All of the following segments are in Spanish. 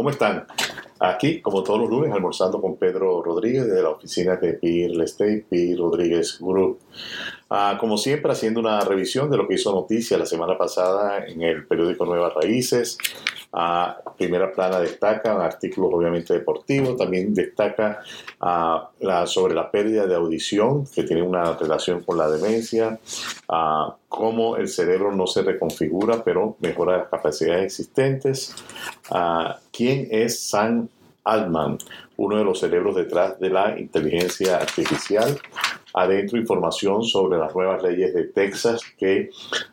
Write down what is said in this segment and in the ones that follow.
¿cómo están? Aquí, como todos los lunes, almorzando con Pedro Rodríguez de la oficina de Peer Estate, Peer Rodríguez Group. Ah, como siempre, haciendo una revisión de lo que hizo noticia la semana pasada en el periódico Nuevas Raíces. Ah, primera plana destaca artículos obviamente deportivos, también destaca ah, la, sobre la pérdida de audición, que tiene una relación con la demencia, cómo el cerebro no se reconfigura, pero mejora las capacidades existentes. ¿Quién es Sam Altman, uno de los cerebros detrás de la inteligencia artificial. Adentro información sobre las nuevas leyes de Texas que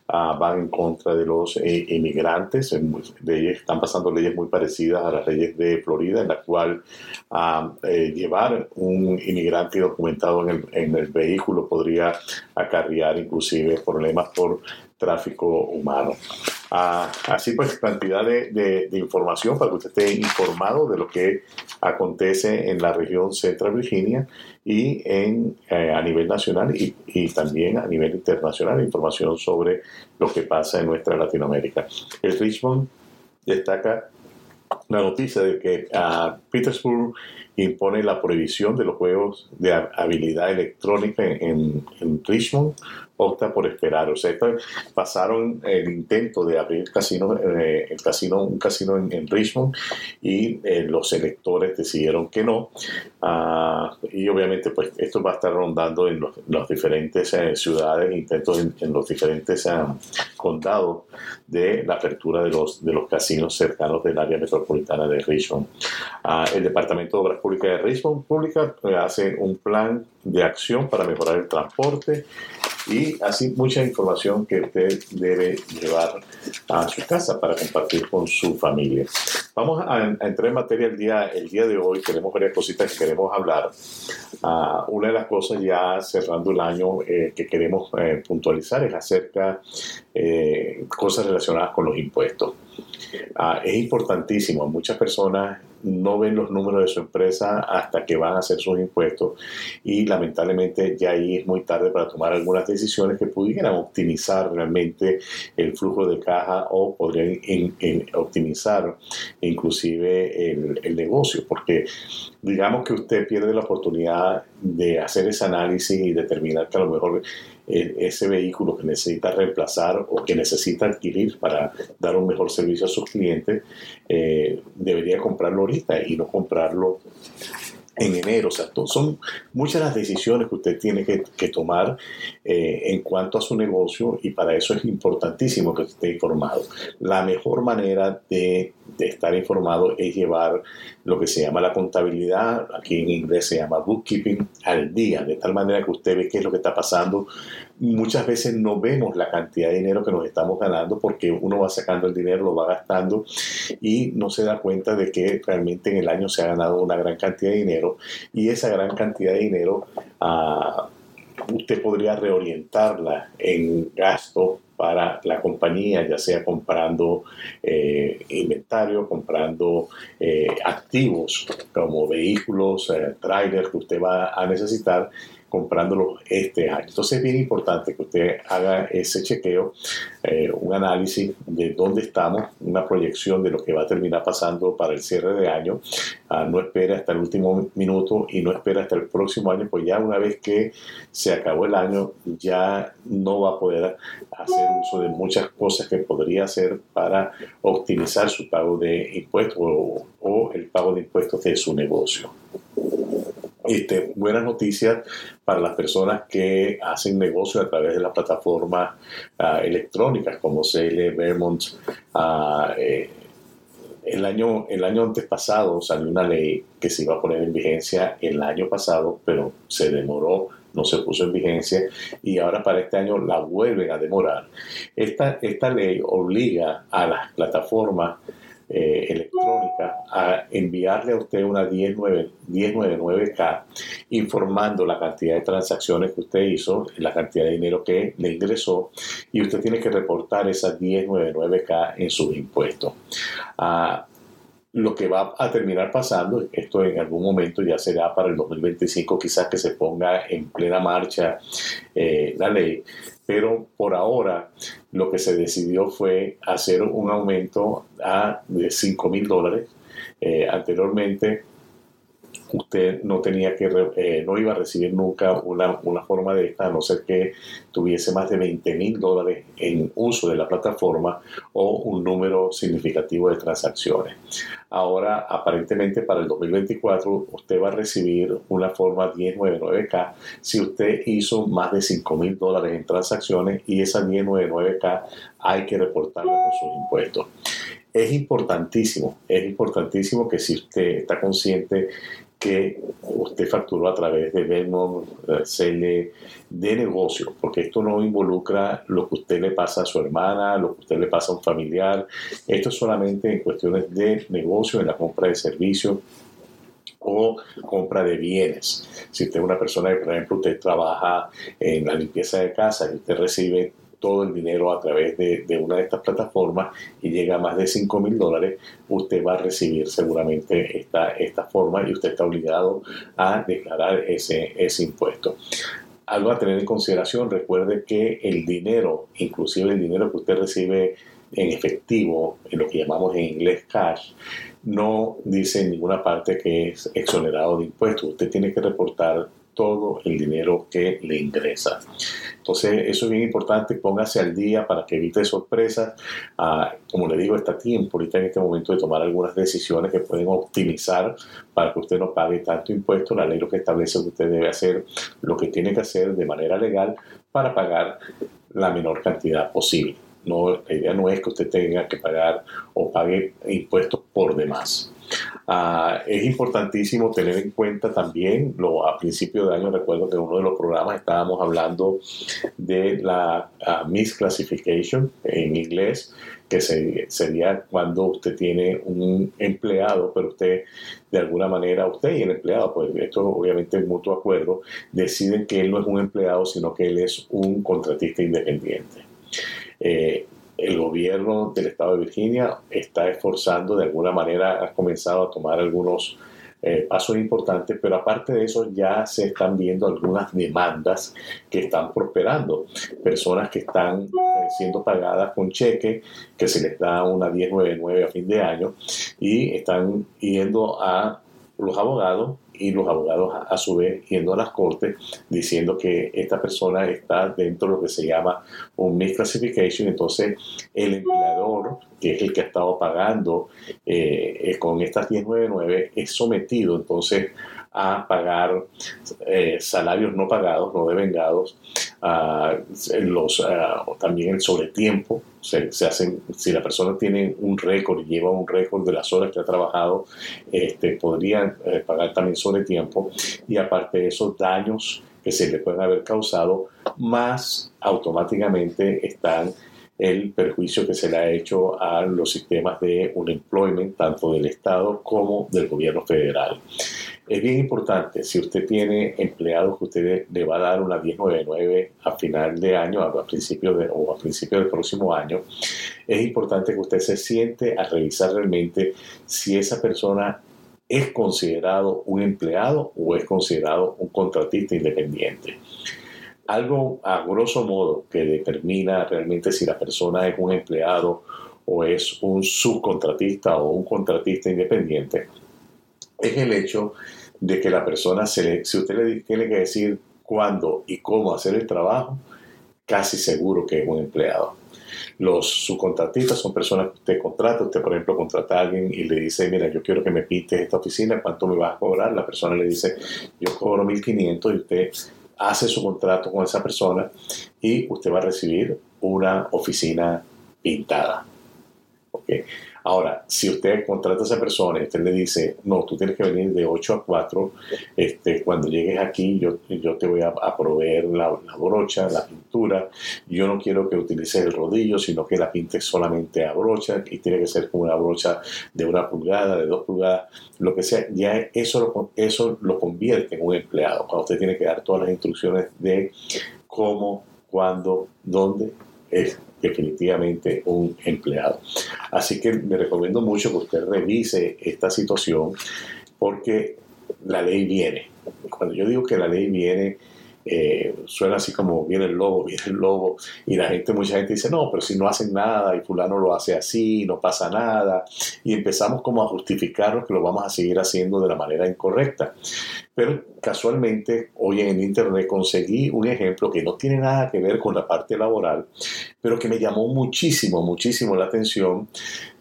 ah, van en contra de los eh, inmigrantes. están pasando leyes muy parecidas a las leyes de Florida, en la cual ah, eh, llevar un inmigrante documentado en el, en el vehículo podría acarrear inclusive problemas por tráfico humano. Así pues, cantidad de, información para que usted esté informado de lo que acontece en la región Central Virginia y en, eh, a nivel nacional y, también a nivel internacional, información sobre lo que pasa en nuestra Latinoamérica. El Richmond destaca la noticia de que a Petersburg impone la prohibición de los juegos de habilidad electrónica en, en Richmond opta por esperar. O sea, pasaron el intento de abrir casino, eh, el casino, un casino en, Richmond y eh, los electores decidieron que no. Ah, y obviamente, pues esto va a estar rondando en los, las diferentes eh, ciudades, intentos en, los diferentes ah, condados de la apertura de los, casinos cercanos del área metropolitana de Richmond. Ah, el Departamento de Obras Públicas de Richmond Pública hace un plan de acción para mejorar el transporte y así mucha información que usted debe llevar a su casa para compartir con su familia. Vamos a, entrar en materia el día, el día de hoy. Tenemos varias cositas que queremos hablar. Ah, una de las cosas ya cerrando el año eh, que queremos eh, puntualizar es acerca eh, cosas relacionadas con los impuestos. Ah, es importantísimo. Muchas personas no ven los números de su empresa hasta que van a hacer sus impuestos y lamentablemente ya ahí es muy tarde para tomar algunas decisiones que pudieran optimizar realmente el flujo de caja o podrían optimizar inclusive el, negocio porque digamos que usted pierde la oportunidad de hacer ese análisis y determinar que a lo mejor e, ese vehículo que necesita reemplazar o que necesita adquirir para dar un mejor servicio a sus clientes, eh, debería comprarlo ahorita y no comprarlo en enero. O sea, son muchas las decisiones que usted tiene que, tomar eh, en cuanto a su negocio y para eso es importantísimo que esté informado. La mejor manera de, de, estar informado es llevar lo que se llama la contabilidad, aquí en inglés se llama bookkeeping, al día, de tal manera que usted ve qué es lo que está pasando muchas veces no vemos la cantidad de dinero que nos estamos ganando porque uno va sacando el dinero, lo va gastando y no se da cuenta de que realmente en el año se ha ganado una gran cantidad de dinero y esa gran cantidad de dinero ah, usted podría reorientarla en gasto para la compañía, ya sea comprando eh, inventario, comprando eh, activos como vehículos, eh, trailers que usted va a necesitar comprándolo este año. Entonces es bien importante que usted haga ese chequeo, eh, un análisis de dónde estamos, una proyección de lo que va a terminar pasando para el cierre de año. Ah, no espera hasta el último minuto y no espera hasta el próximo año, pues ya una vez que se acabó el año ya no va a poder hacer uso de muchas cosas que podría hacer para optimizar su pago de impuestos o el pago de impuestos de su negocio. Este, buenas noticias para las personas que hacen negocio a través de las plataformas ah, electrónicas como Sale, Vermont. Ah, eh, el, año, el año antes pasado salió una ley que se iba a poner en vigencia el año pasado, pero se demoró no se puso en vigencia y ahora para este año la vuelven a demorar. Esta, esta ley obliga a las plataformas eh, electrónica a enviarle a usted una 1099K informando la cantidad de transacciones que usted hizo, la cantidad de dinero que le ingresó y usted tiene que reportar esa 1099K en sus impuestos. Ah, lo que va a terminar pasando, esto en algún momento ya será para el 2025, quizás que se ponga en plena marcha eh, la ley, pero por ahora lo que se decidió fue hacer un aumento a de 5 mil dólares eh, anteriormente usted no tenía que, eh, no iba a recibir nunca una, una, forma de esta, a no ser que tuviese más de 20 mil dólares en uso de la plataforma o un número significativo de transacciones. Ahora, aparentemente para el 2024, usted va a recibir una forma 1099K si usted hizo más de 5 mil dólares en transacciones y esa 1099K hay que reportarla con sus impuestos es importantísimo, es importantísimo que si usted está consciente que usted facturó a través de Venmo, CL, de negocio, porque esto no involucra lo que usted le pasa a su hermana, lo que usted le pasa a un familiar, esto es solamente en cuestiones de negocio, en la compra de servicios o compra de bienes. Si usted es una persona que, por ejemplo, usted trabaja en la limpieza de casa y usted recibe todo el dinero a través de, una de estas plataformas y llega a más de 5 mil dólares, usted va a recibir seguramente esta, esta forma y usted está obligado a declarar ese, ese impuesto. Algo a tener en consideración, recuerde que el dinero, inclusive el dinero que usted recibe en efectivo, en lo que llamamos en inglés cash, no dice en ninguna parte que es exonerado de impuestos. Usted tiene que reportar todo el dinero que le ingresa. Entonces, eso es bien importante, póngase al día para que evite sorpresas. Ah, como le digo, está tiempo ahorita en este momento de tomar algunas decisiones que pueden optimizar para que usted no pague tanto impuesto. La ley lo que establece que usted debe hacer lo que tiene que hacer de manera legal para pagar la menor cantidad posible. No, la idea no es que usted tenga que pagar o pague impuestos por demás. Ah, es importantísimo tener en cuenta también, lo, a principio de año recuerdo que en uno de los programas estábamos hablando de la uh, misclassification en inglés, que sería cuando usted tiene un empleado, pero usted de alguna manera, usted y el empleado, pues esto obviamente es mutuo acuerdo, deciden que él no es un empleado, sino que él es un contratista independiente. Eh, el gobierno del estado de Virginia está esforzando, de alguna manera ha comenzado a tomar algunos eh, pasos importantes, pero aparte de eso ya se están viendo algunas demandas que están prosperando. Personas que están eh, siendo pagadas con cheque, que se les da una 1099 a fin de año, y están yendo a los abogados y los abogados a, su vez yendo a las cortes diciendo que esta persona está dentro de lo que se llama un misclassification, entonces el empleador, que es el que ha estado pagando eh, con estas 1099, es sometido. Entonces a pagar eh, salarios no pagados, no devengados, también el sobretiempo. Se, se, hacen, si la persona tiene un récord y lleva un récord de las horas que ha trabajado, este, podrían eh, pagar también sobretiempo y aparte de esos daños que se le pueden haber causado, más automáticamente están el perjuicio que se le ha hecho a los sistemas de un employment, tanto del Estado como del gobierno federal. Es bien importante, si usted tiene empleados que usted le va a dar una 1099 a final de año a principio de, o a principio del próximo año, es importante que usted se siente a revisar realmente si esa persona es considerado un empleado o es considerado un contratista independiente. Algo a grosso modo que determina realmente si la persona es un empleado o es un subcontratista o un contratista independiente, es el hecho de que la persona, se le, si usted le tiene que decir cuándo y cómo hacer el trabajo, casi seguro que es un empleado. Los subcontratistas son personas que usted contrata. Usted, por ejemplo, contrata a alguien y le dice, mira, yo quiero que me pintes esta oficina, ¿cuánto me vas a cobrar? La persona le dice, yo cobro 1.500 y usted hace su contrato con esa persona y usted va a recibir una oficina pintada. ¿Okay? Ahora, si usted contrata a esa persona y usted le dice, no, tú tienes que venir de 8 a 4, este, cuando llegues aquí yo, yo te voy a, proveer la, brocha, la pintura, yo no quiero que utilices el rodillo, sino que la pintes solamente a brocha y tiene que ser con una brocha de una pulgada, de dos pulgadas, lo que sea, ya eso lo, eso lo convierte en un empleado, cuando usted tiene que dar todas las instrucciones de cómo, cuándo, dónde es definitivamente un empleado. Así que me recomiendo mucho que usted revise esta situación porque la ley viene. Cuando yo digo que la ley viene, eh, suena así como viene el lobo, viene el lobo, y la gente, mucha gente dice, no, pero si no hacen nada y fulano lo hace así, no pasa nada, y empezamos como a justificarnos que lo vamos a seguir haciendo de la manera incorrecta. Pero casualmente hoy en Internet conseguí un ejemplo que no tiene nada que ver con la parte laboral, pero que me llamó muchísimo, muchísimo la atención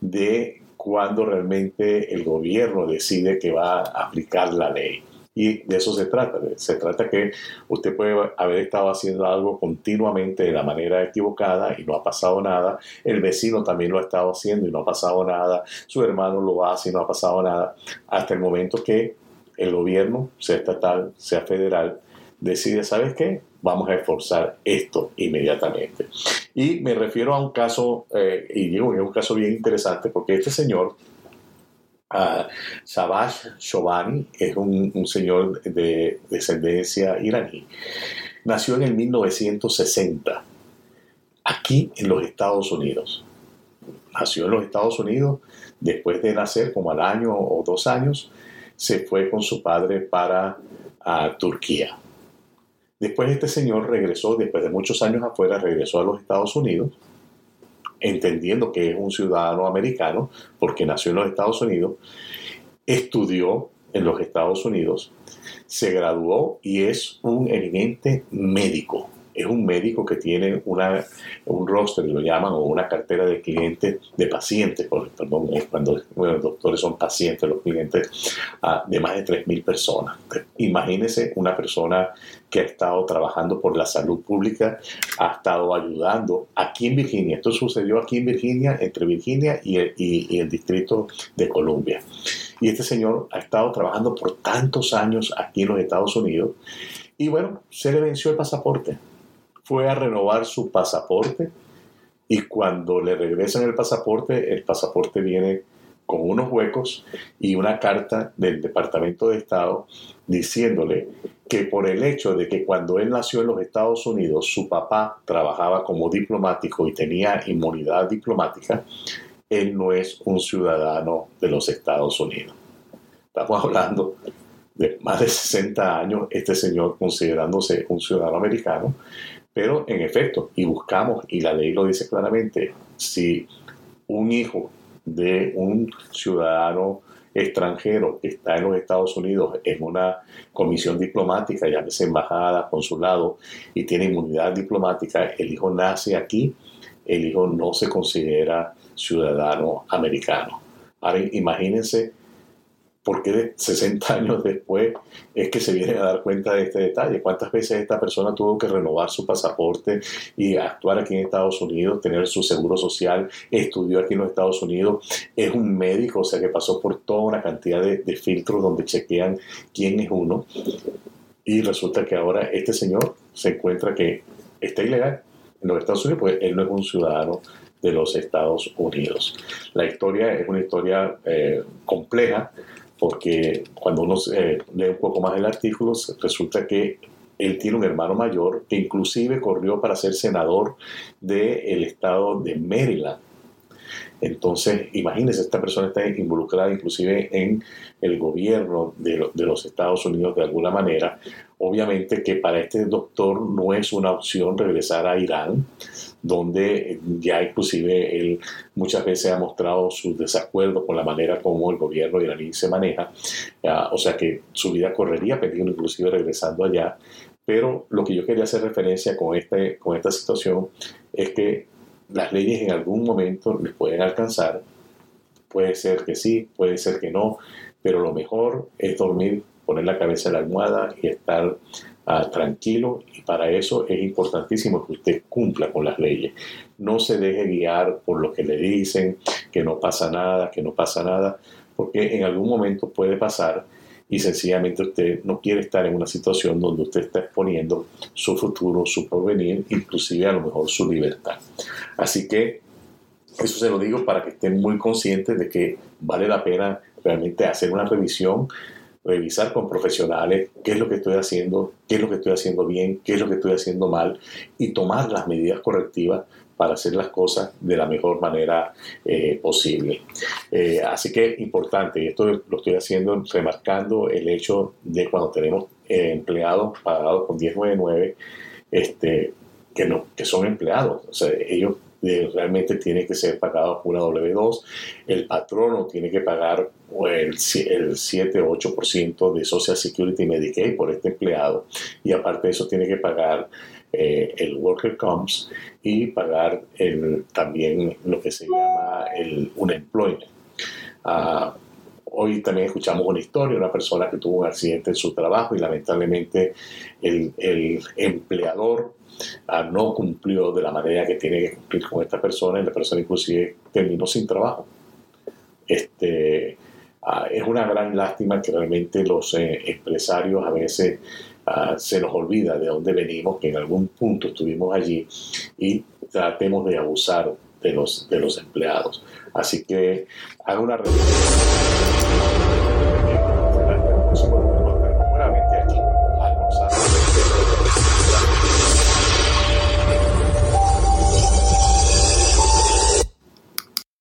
de cuando realmente el gobierno decide que va a aplicar la ley. Y de eso se trata. Se trata que usted puede haber estado haciendo algo continuamente de la manera equivocada y no ha pasado nada. El vecino también lo ha estado haciendo y no ha pasado nada. Su hermano lo hace y no ha pasado nada. Hasta el momento que el gobierno, sea estatal, sea federal, decide, ¿sabes qué? Vamos a esforzar esto inmediatamente. Y me refiero a un caso, eh, y digo es un caso bien interesante, porque este señor Uh, Shabash Shobani es un, señor de descendencia iraní. Nació en el 1960, aquí en los Estados Unidos. Nació en los Estados Unidos, después de nacer, como al año o dos años, se fue con su padre para Turquía. Después este señor regresó, después de muchos años afuera, regresó a los Estados Unidos entendiendo que es un ciudadano americano, porque nació en los Estados Unidos, estudió en los Estados Unidos, se graduó y es un eminente médico es un médico que tiene una, un roster, lo llaman, o una cartera de clientes, de pacientes, perdón, cuando los doctores son pacientes, los clientes, de más de 3.000 personas. Imagínese una persona que ha estado trabajando por la salud pública, ha estado ayudando aquí en Virginia. Esto sucedió aquí en Virginia, entre Virginia y el, y el Distrito de Columbia. Y este señor ha estado trabajando por tantos años aquí en los Estados Unidos y bueno, se le venció el pasaporte fue a renovar su pasaporte y cuando le regresan el pasaporte, el pasaporte viene con unos huecos y una carta del Departamento de Estado diciéndole que por el hecho de que cuando él nació en los Estados Unidos su papá trabajaba como diplomático y tenía inmunidad diplomática, él no es un ciudadano de los Estados Unidos. Estamos hablando de más de 60 años, este señor considerándose un ciudadano americano, pero en efecto, y buscamos, y la ley lo dice claramente, si un hijo de un ciudadano extranjero que está en los Estados Unidos en una comisión diplomática, ya sea embajada, consulado, y tiene inmunidad diplomática, el hijo nace aquí, el hijo no se considera ciudadano americano. Ahora imagínense porque 60 años después es que se vienen a dar cuenta de este detalle. ¿Cuántas veces esta persona tuvo que renovar su pasaporte y actuar aquí en Estados Unidos, tener su seguro social, estudió aquí en los Estados Unidos, es un médico, o sea que pasó por toda una cantidad de, filtros donde chequean quién es uno? Y resulta que ahora este señor se encuentra que está ilegal en los Estados Unidos, pues él no es un ciudadano de los Estados Unidos. La historia es una historia eh, compleja porque cuando uno lee un poco más el artículo, resulta que él tiene un hermano mayor que inclusive corrió para ser senador del estado de Maryland. Entonces, imagínense, esta persona está involucrada inclusive en el gobierno de, de, los Estados Unidos de alguna manera. Obviamente que para este doctor no es una opción regresar a Irán, donde ya inclusive él muchas veces ha mostrado su desacuerdo con la manera como el gobierno iraní se maneja, o sea que su vida correría peligro inclusive regresando allá, pero lo que yo quería hacer referencia con, este, con esta situación es que las leyes en algún momento les pueden alcanzar, puede ser que sí, puede ser que no, pero lo mejor es dormir, poner la cabeza en la almohada y estar tranquilo y para eso es importantísimo que usted cumpla con las leyes. No se deje guiar por lo que le dicen, que no pasa nada, que no pasa nada, porque en algún momento puede pasar y sencillamente usted no quiere estar en una situación donde usted está exponiendo su futuro, su porvenir, inclusive a lo mejor su libertad. Así que eso se lo digo para que estén muy conscientes de que vale la pena realmente hacer una revisión revisar con profesionales qué es lo que estoy haciendo, qué es lo que estoy haciendo bien, qué es lo que estoy haciendo mal y tomar las medidas correctivas para hacer las cosas de la mejor manera eh, posible. Eh, así que importante, esto lo estoy haciendo remarcando el hecho de cuando tenemos eh, empleados pagados con 1099, este, que, no, que son empleados, o sea, ellos realmente tienen que ser pagados por una W2, el patrono tiene que pagar el, el 7 o 8% de Social Security y Medicaid por este empleado y aparte de eso tiene que pagar eh, el Worker Comes y pagar también lo que se llama el unemployment. Uh, hoy también escuchamos una historia de una persona que tuvo un accidente en su trabajo y lamentablemente el, empleador no cumplió de la manera que tiene que cumplir con esta persona y la persona inclusive terminó sin trabajo. Este, uh, es una gran lástima que realmente los eh, empresarios a veces se nos olvida de dónde venimos, que en algún punto estuvimos allí y tratemos de abusar de los, de los empleados. Así que hago una revisión.